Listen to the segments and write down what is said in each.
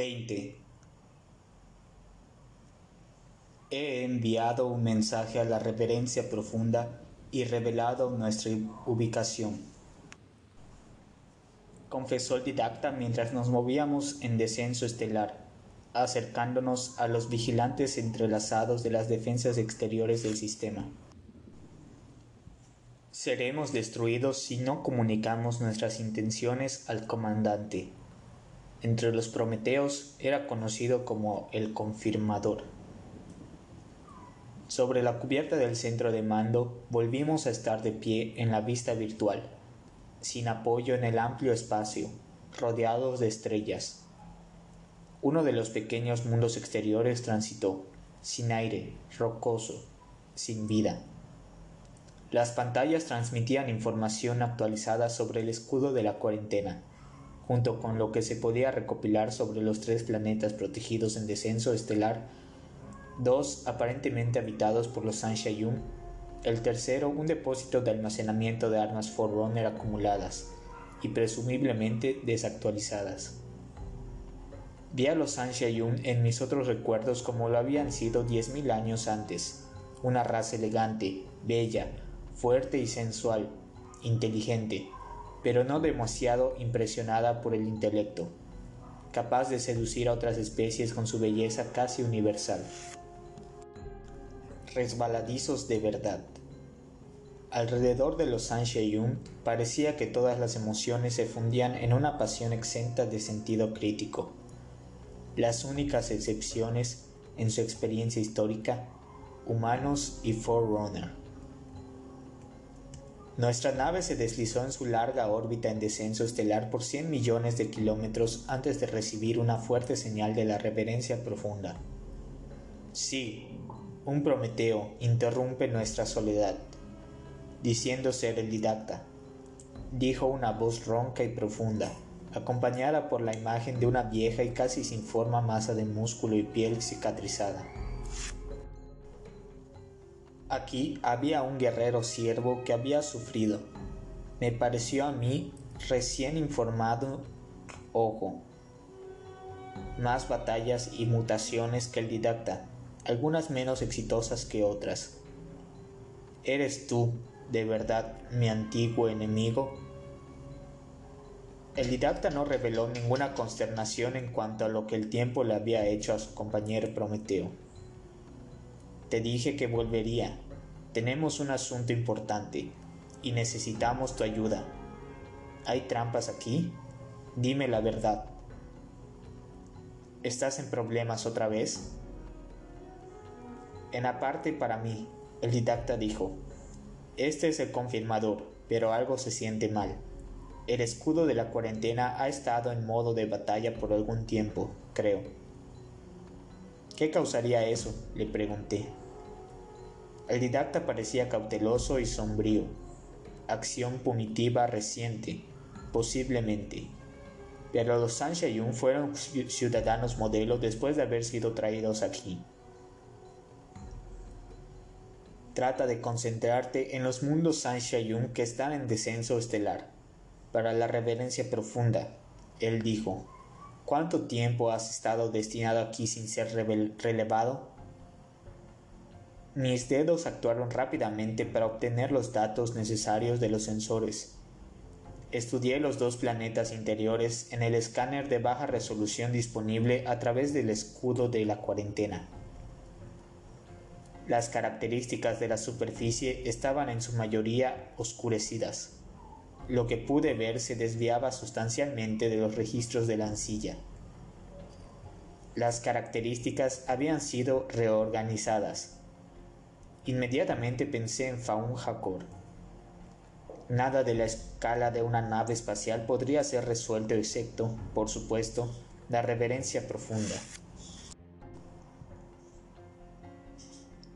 20. He enviado un mensaje a la reverencia profunda y revelado nuestra ubicación. Confesó el didacta mientras nos movíamos en descenso estelar, acercándonos a los vigilantes entrelazados de las defensas exteriores del sistema. Seremos destruidos si no comunicamos nuestras intenciones al comandante. Entre los prometeos era conocido como el confirmador. Sobre la cubierta del centro de mando volvimos a estar de pie en la vista virtual, sin apoyo en el amplio espacio, rodeados de estrellas. Uno de los pequeños mundos exteriores transitó, sin aire, rocoso, sin vida. Las pantallas transmitían información actualizada sobre el escudo de la cuarentena, junto con lo que se podía recopilar sobre los tres planetas protegidos en descenso estelar dos aparentemente habitados por los Sanshayun, el tercero un depósito de almacenamiento de armas Forerunner acumuladas y presumiblemente desactualizadas. Vi a los Sanshayun en mis otros recuerdos como lo habían sido 10.000 años antes, una raza elegante, bella, fuerte y sensual, inteligente, pero no demasiado impresionada por el intelecto, capaz de seducir a otras especies con su belleza casi universal resbaladizos de verdad. Alrededor de los Sansheyun parecía que todas las emociones se fundían en una pasión exenta de sentido crítico. Las únicas excepciones en su experiencia histórica, humanos y Forerunner. Nuestra nave se deslizó en su larga órbita en descenso estelar por 100 millones de kilómetros antes de recibir una fuerte señal de la reverencia profunda. Sí, un Prometeo interrumpe nuestra soledad, diciendo ser el didacta. Dijo una voz ronca y profunda, acompañada por la imagen de una vieja y casi sin forma masa de músculo y piel cicatrizada. Aquí había un guerrero siervo que había sufrido. Me pareció a mí, recién informado, ojo, más batallas y mutaciones que el didacta, algunas menos exitosas que otras. ¿Eres tú, de verdad, mi antiguo enemigo? El didacta no reveló ninguna consternación en cuanto a lo que el tiempo le había hecho a su compañero Prometeo. Te dije que volvería. Tenemos un asunto importante y necesitamos tu ayuda. ¿Hay trampas aquí? Dime la verdad. ¿Estás en problemas otra vez? En aparte para mí, el didacta dijo, este es el confirmador, pero algo se siente mal. El escudo de la cuarentena ha estado en modo de batalla por algún tiempo, creo. ¿Qué causaría eso? le pregunté. El didacta parecía cauteloso y sombrío. Acción punitiva reciente, posiblemente. Pero los Sanshayun fueron ciudadanos modelo después de haber sido traídos aquí. Trata de concentrarte en los mundos Sanshayun que están en descenso estelar. Para la reverencia profunda, él dijo, ¿cuánto tiempo has estado destinado aquí sin ser relevado? Mis dedos actuaron rápidamente para obtener los datos necesarios de los sensores. Estudié los dos planetas interiores en el escáner de baja resolución disponible a través del escudo de la cuarentena. Las características de la superficie estaban en su mayoría oscurecidas. Lo que pude ver se desviaba sustancialmente de los registros de la ancilla. Las características habían sido reorganizadas. Inmediatamente pensé en Faun Hakor. Nada de la escala de una nave espacial podría ser resuelto excepto, por supuesto, la reverencia profunda.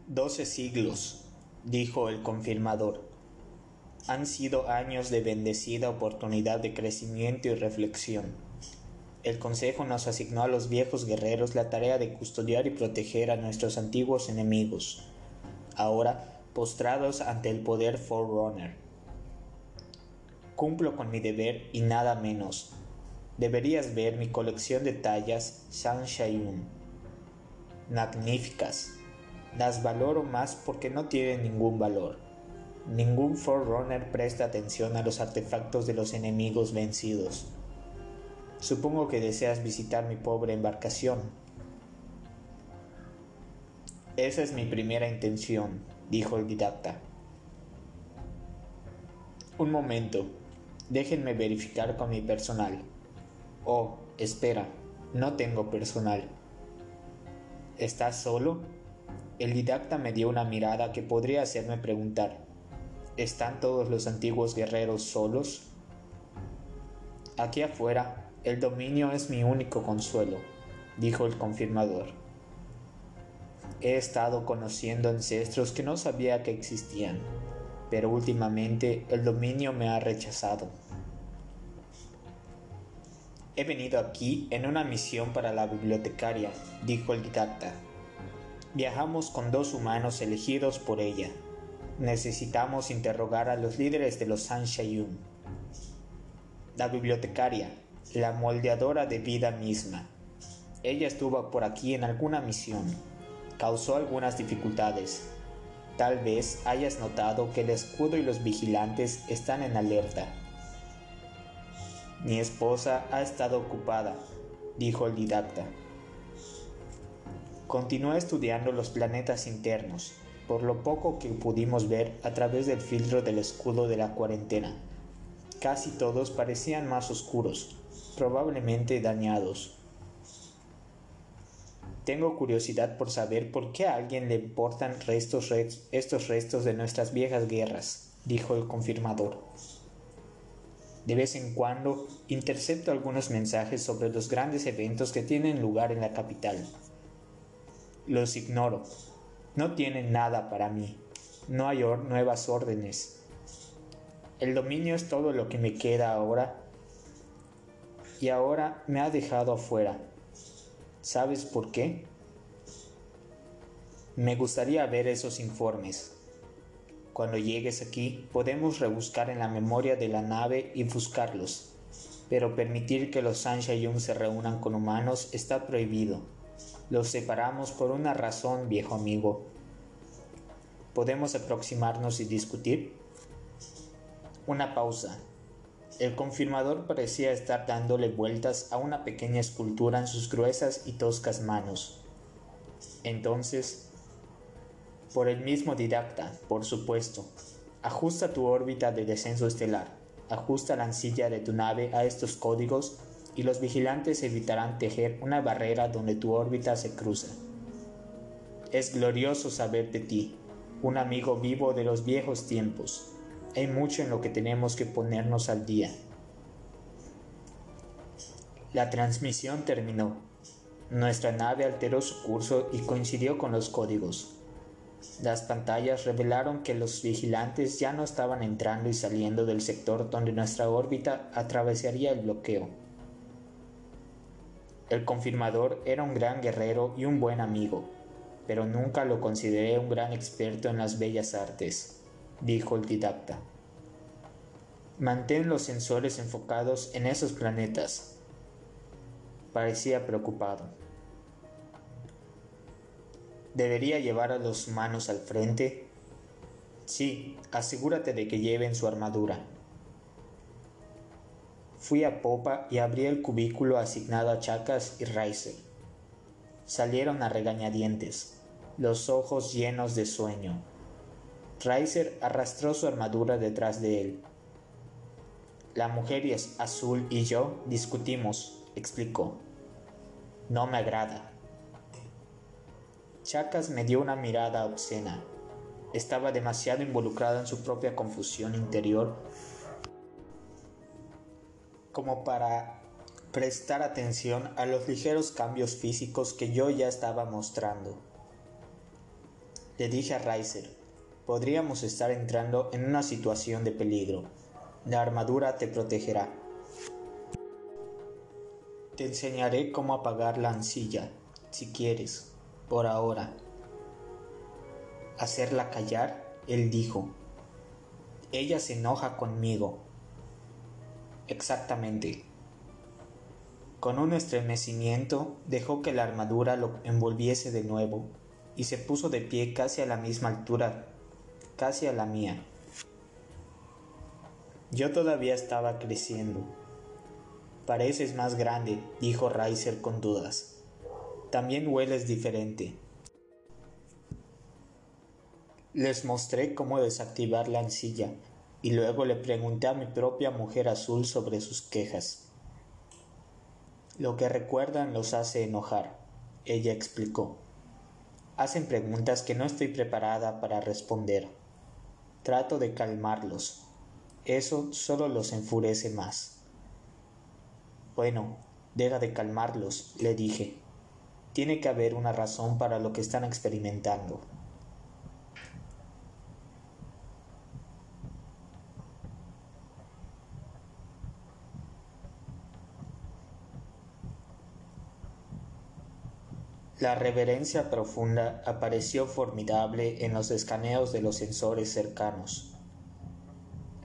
Doce siglos, dijo el confirmador. Han sido años de bendecida oportunidad de crecimiento y reflexión. El Consejo nos asignó a los viejos guerreros la tarea de custodiar y proteger a nuestros antiguos enemigos, ahora postrados ante el poder Forerunner. Cumplo con mi deber y nada menos. deberías ver mi colección de tallas Shayun. Magníficas. Las valoro más porque no tienen ningún valor. Ningún Forerunner presta atención a los artefactos de los enemigos vencidos. Supongo que deseas visitar mi pobre embarcación. Esa es mi primera intención, dijo el didacta. Un momento, déjenme verificar con mi personal. Oh, espera, no tengo personal. ¿Estás solo? El didacta me dio una mirada que podría hacerme preguntar, ¿están todos los antiguos guerreros solos? Aquí afuera, el dominio es mi único consuelo, dijo el confirmador. He estado conociendo ancestros que no sabía que existían, pero últimamente el dominio me ha rechazado. He venido aquí en una misión para la bibliotecaria, dijo el didacta. Viajamos con dos humanos elegidos por ella. Necesitamos interrogar a los líderes de los Sanshayun. La bibliotecaria, la moldeadora de vida misma. Ella estuvo por aquí en alguna misión. Causó algunas dificultades. Tal vez hayas notado que el escudo y los vigilantes están en alerta. Mi esposa ha estado ocupada, dijo el didacta. Continué estudiando los planetas internos, por lo poco que pudimos ver a través del filtro del escudo de la cuarentena. Casi todos parecían más oscuros, probablemente dañados. Tengo curiosidad por saber por qué a alguien le importan estos restos de nuestras viejas guerras, dijo el confirmador. De vez en cuando intercepto algunos mensajes sobre los grandes eventos que tienen lugar en la capital. Los ignoro. No tienen nada para mí. No hay nuevas órdenes. El dominio es todo lo que me queda ahora. Y ahora me ha dejado afuera. ¿Sabes por qué? Me gustaría ver esos informes. Cuando llegues aquí podemos rebuscar en la memoria de la nave y buscarlos, pero permitir que los Sanshayun se reúnan con humanos está prohibido. Los separamos por una razón, viejo amigo. ¿Podemos aproximarnos y discutir? Una pausa. El confirmador parecía estar dándole vueltas a una pequeña escultura en sus gruesas y toscas manos. Entonces por el mismo didacta, por supuesto. Ajusta tu órbita de descenso estelar, ajusta la ancilla de tu nave a estos códigos y los vigilantes evitarán tejer una barrera donde tu órbita se cruza. Es glorioso saber de ti, un amigo vivo de los viejos tiempos. Hay mucho en lo que tenemos que ponernos al día. La transmisión terminó. Nuestra nave alteró su curso y coincidió con los códigos. Las pantallas revelaron que los vigilantes ya no estaban entrando y saliendo del sector donde nuestra órbita atravesaría el bloqueo. El confirmador era un gran guerrero y un buen amigo, pero nunca lo consideré un gran experto en las bellas artes, dijo el didacta. Mantén los sensores enfocados en esos planetas. Parecía preocupado. ¿Debería llevar a los humanos al frente? Sí, asegúrate de que lleven su armadura. Fui a popa y abrí el cubículo asignado a Chacas y Riser. Salieron a regañadientes, los ojos llenos de sueño. Riser arrastró su armadura detrás de él. La mujer azul y yo discutimos, explicó. No me agrada. Chacas me dio una mirada obscena. Estaba demasiado involucrado en su propia confusión interior como para prestar atención a los ligeros cambios físicos que yo ya estaba mostrando. Le dije a Reiser, podríamos estar entrando en una situación de peligro. La armadura te protegerá. Te enseñaré cómo apagar la ancilla, si quieres por ahora. Hacerla callar, él dijo. Ella se enoja conmigo. Exactamente. Con un estremecimiento dejó que la armadura lo envolviese de nuevo y se puso de pie casi a la misma altura, casi a la mía. Yo todavía estaba creciendo. Pareces más grande, dijo Reiser con dudas. También hueles diferente. Les mostré cómo desactivar la ancilla y luego le pregunté a mi propia mujer azul sobre sus quejas. Lo que recuerdan los hace enojar, ella explicó. Hacen preguntas que no estoy preparada para responder. Trato de calmarlos. Eso solo los enfurece más. Bueno, deja de calmarlos, le dije. Tiene que haber una razón para lo que están experimentando. La reverencia profunda apareció formidable en los escaneos de los sensores cercanos.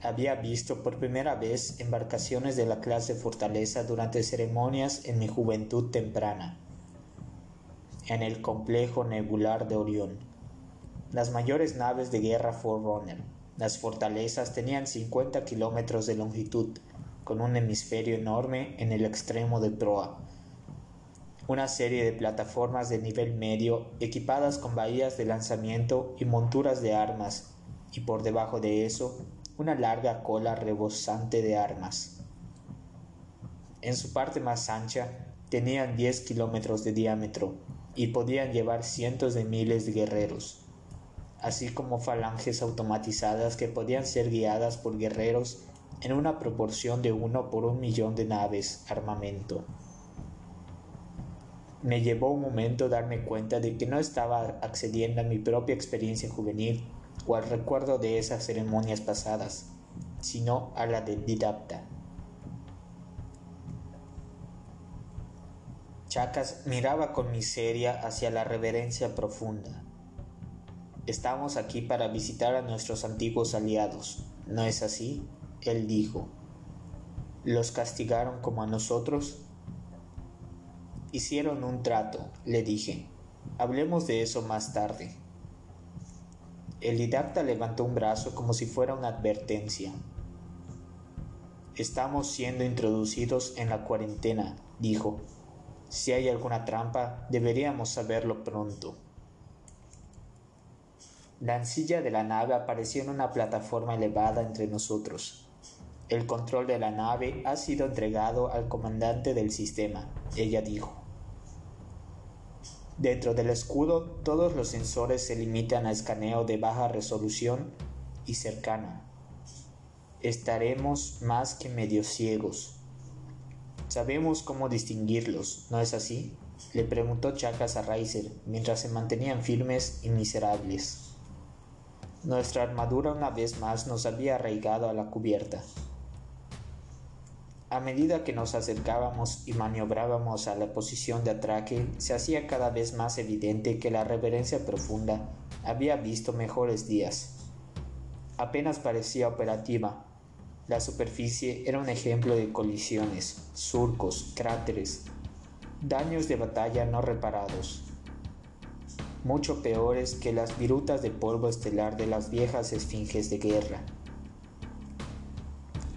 Había visto por primera vez embarcaciones de la clase Fortaleza durante ceremonias en mi juventud temprana, en el complejo nebular de Orión. Las mayores naves de guerra Forerunner, las fortalezas tenían 50 kilómetros de longitud, con un hemisferio enorme en el extremo de proa una serie de plataformas de nivel medio equipadas con bahías de lanzamiento y monturas de armas, y por debajo de eso una larga cola rebosante de armas. En su parte más ancha tenían 10 kilómetros de diámetro y podían llevar cientos de miles de guerreros, así como falanges automatizadas que podían ser guiadas por guerreros en una proporción de uno por un millón de naves armamento. Me llevó un momento darme cuenta de que no estaba accediendo a mi propia experiencia juvenil o al recuerdo de esas ceremonias pasadas, sino a la del didapta. Chacas miraba con miseria hacia la reverencia profunda. Estamos aquí para visitar a nuestros antiguos aliados, ¿no es así? Él dijo. ¿Los castigaron como a nosotros? Hicieron un trato, le dije. Hablemos de eso más tarde. El didacta levantó un brazo como si fuera una advertencia. Estamos siendo introducidos en la cuarentena, dijo. Si hay alguna trampa, deberíamos saberlo pronto. La ancilla de la nave apareció en una plataforma elevada entre nosotros. El control de la nave ha sido entregado al comandante del sistema, ella dijo. Dentro del escudo todos los sensores se limitan a escaneo de baja resolución y cercano. Estaremos más que medio ciegos. Sabemos cómo distinguirlos, ¿no es así? Le preguntó Chacas a Reiser mientras se mantenían firmes y miserables. Nuestra armadura una vez más nos había arraigado a la cubierta. A medida que nos acercábamos y maniobrábamos a la posición de atraque, se hacía cada vez más evidente que la reverencia profunda había visto mejores días. Apenas parecía operativa. La superficie era un ejemplo de colisiones, surcos, cráteres, daños de batalla no reparados, mucho peores que las virutas de polvo estelar de las viejas esfinges de guerra.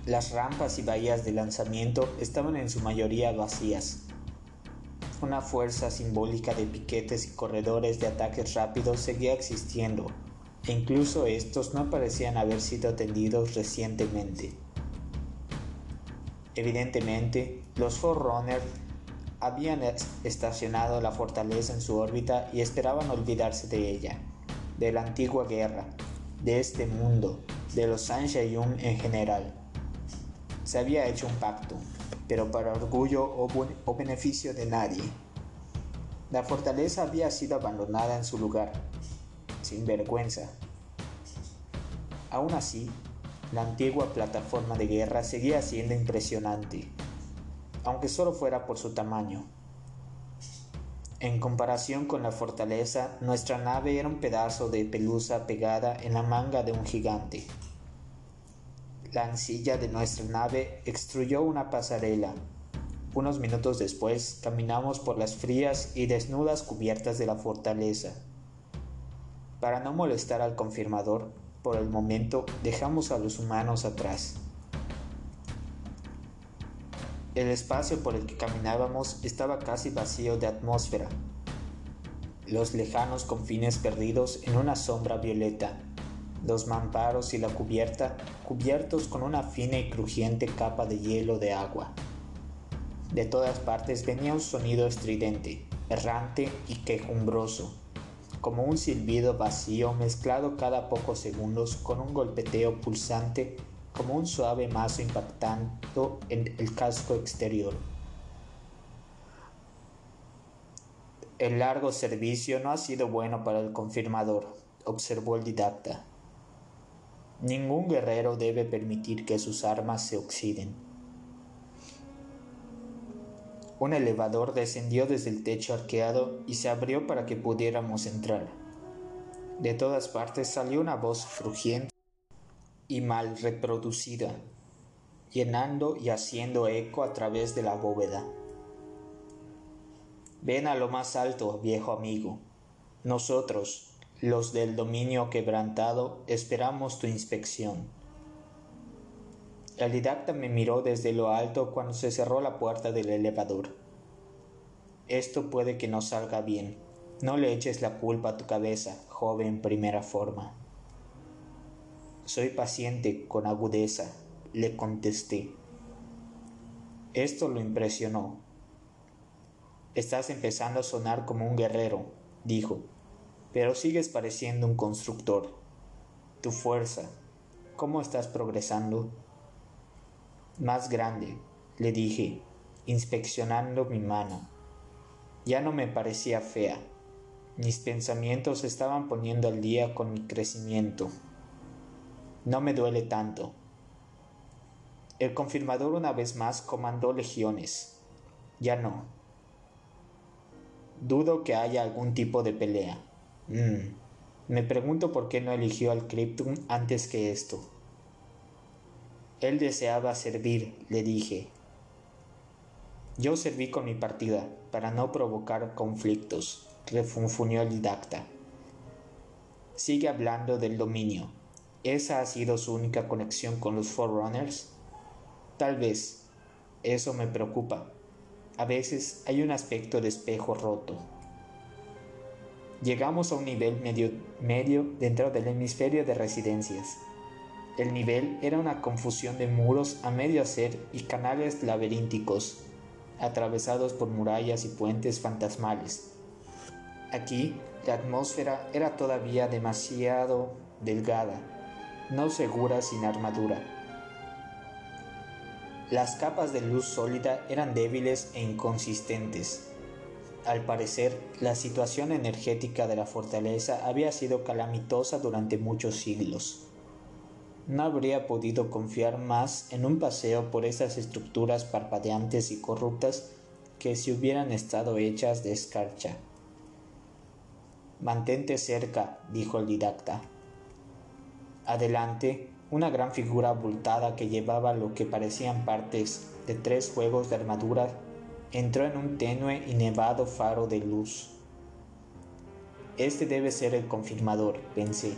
Las rampas y bahías de lanzamiento estaban en su mayoría vacías. Una fuerza simbólica de piquetes y corredores de ataques rápidos seguía existiendo, e incluso estos no parecían haber sido atendidos recientemente. Evidentemente, los Forerunner habían estacionado la fortaleza en su órbita y esperaban olvidarse de ella, de la antigua guerra, de este mundo, de los Sanshayun en general. Se había hecho un pacto, pero para orgullo o, beneficio de nadie. La fortaleza había sido abandonada en su lugar, sin vergüenza. Aún así, la antigua plataforma de guerra seguía siendo impresionante, aunque solo fuera por su tamaño. En comparación con la fortaleza, nuestra nave era un pedazo de pelusa pegada en la manga de un gigante. La ancilla de nuestra nave extruyó una pasarela, Unos minutos después caminamos por las frías y desnudas cubiertas de la fortaleza. Para no molestar al confirmador, por el momento dejamos a los humanos atrás. El espacio por el que caminábamos estaba casi vacío de atmósfera. Los lejanos confines perdidos en una sombra violeta, los mamparos y la cubierta cubiertos con una fina y crujiente capa de hielo de agua. De todas partes venía un sonido estridente, errante y quejumbroso, como un silbido vacío mezclado cada pocos segundos con un golpeteo pulsante como un suave mazo impactando en el casco exterior. El largo servicio no ha sido bueno para el confirmador, observó el didacta. Ningún guerrero debe permitir que sus armas se oxiden. Un elevador descendió desde el techo arqueado y se abrió para que pudiéramos entrar. De todas partes salió una voz crujiente y mal reproducida, llenando y haciendo eco a través de la bóveda. Ven a lo más alto, viejo amigo. Nosotros, los del dominio quebrantado, esperamos tu inspección. El didacta me miró desde lo alto cuando se cerró la puerta del elevador. Esto puede que no salga bien. No le eches la culpa a tu cabeza, joven primera forma. Soy paciente con agudeza, le contesté. Esto lo impresionó. Estás empezando a sonar como un guerrero, dijo, pero sigues pareciendo un constructor. Tu fuerza, ¿cómo estás progresando? Más grande, le dije, inspeccionando mi mano. Ya no me parecía fea. Mis pensamientos estaban poniendo al día con mi crecimiento. No me duele tanto. El confirmador una vez más comandó legiones. Ya no. Dudo que haya algún tipo de pelea. Mm. Me pregunto por qué no eligió al Cryptum antes que esto. Él deseaba servir, le dije. Yo serví con mi partida para no provocar conflictos, refunfuñó el didacta. Sigue hablando del dominio. ¿Esa ha sido su única conexión con los Forerunners? Tal vez. Eso me preocupa. A veces hay un aspecto de espejo roto. Llegamos a un nivel medio, dentro del hemisferio de residencias. El nivel era una confusión de muros a medio hacer y canales laberínticos, atravesados por murallas y puentes fantasmales. Aquí la atmósfera era todavía demasiado delgada no segura sin armadura. Las capas de luz sólida eran débiles e inconsistentes. Al parecer, la situación energética de la fortaleza había sido calamitosa durante muchos siglos. No habría podido confiar más en un paseo por esas estructuras parpadeantes y corruptas que si hubieran estado hechas de escarcha. Mantente cerca, dijo el didacta. Adelante, una gran figura abultada que llevaba lo que parecían partes de tres juegos de armadura entró en un tenue y nevado faro de luz. Este debe ser el confirmador, pensé,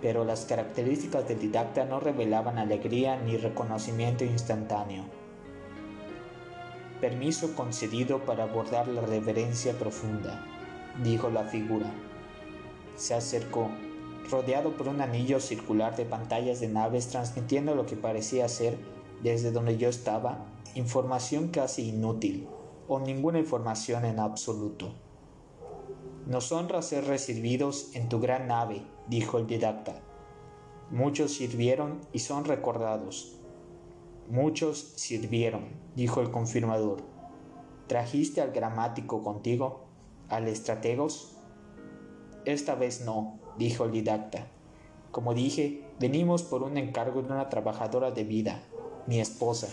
pero las características del didacta no revelaban alegría ni reconocimiento instantáneo. Permiso concedido para abordar la reverencia profunda, dijo la figura. Se acercó rodeado por un anillo circular de pantallas de naves transmitiendo lo que parecía ser, desde donde yo estaba, información casi inútil, o ninguna información en absoluto. Nos honra ser recibidos en tu gran nave, dijo el didacta. Muchos sirvieron y son recordados. Muchos sirvieron, dijo el confirmador. ¿Trajiste al gramático contigo? ¿Al estrategos? Esta vez no, dijo el didacta. Como dije, venimos por un encargo de una trabajadora de vida, mi esposa.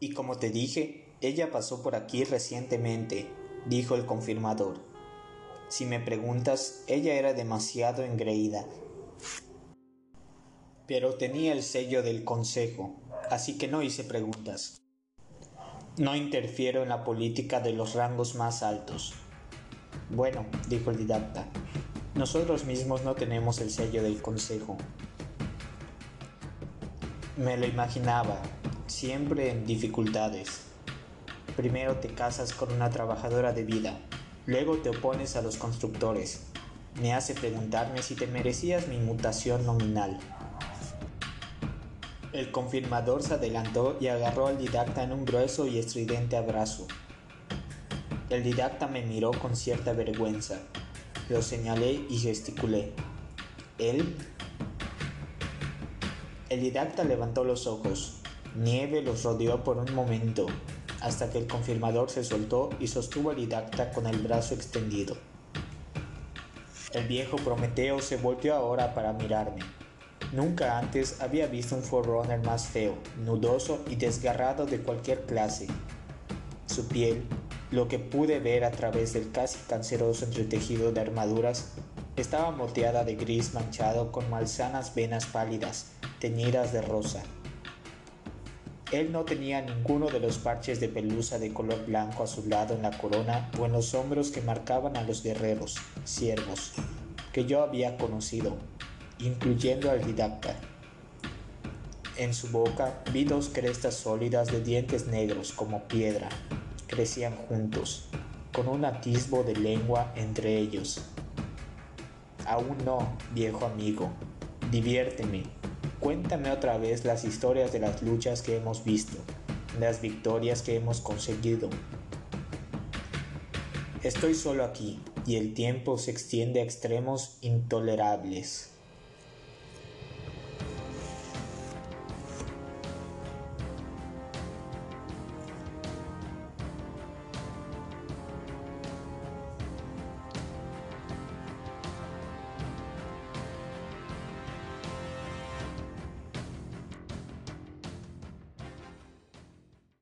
Y como te dije, ella pasó por aquí recientemente, dijo el confirmador. Si me preguntas, ella era demasiado engreída. Pero tenía el sello del consejo, así que no hice preguntas. No interfiero en la política de los rangos más altos. Bueno, dijo el didacta, nosotros mismos no tenemos el sello del consejo. Me lo imaginaba, siempre en dificultades. Primero te casas con una trabajadora de vida, luego te opones a los constructores. Me hace preguntarme si te merecías mi mutación nominal. El confirmador se adelantó y agarró al didacta en un grueso y estridente abrazo. El didacta me miró con cierta vergüenza. Lo señalé y gesticulé. ¿Él? El didacta levantó los ojos. Nieve los rodeó por un momento, hasta que el confirmador se soltó y sostuvo al didacta con el brazo extendido. El viejo Prometeo se volvió ahora para mirarme. Nunca antes había visto un Forerunner más feo, nudoso y desgarrado de cualquier clase. Su piel, lo que pude ver a través del casi canceroso entretejido de armaduras, estaba moteada de gris manchado con malsanas venas pálidas, teñidas de rosa. Él no tenía ninguno de los parches de pelusa de color blanco a su lado en la corona o en los hombros que marcaban a los guerreros, siervos, que yo había conocido, incluyendo al didacta. En su boca vi dos crestas sólidas de dientes negros como piedra. Crecían juntos, con un atisbo de lengua entre ellos. Aún no, viejo amigo. Diviérteme. Cuéntame otra vez las historias de las luchas que hemos visto, las victorias que hemos conseguido. Estoy solo aquí y el tiempo se extiende a extremos intolerables.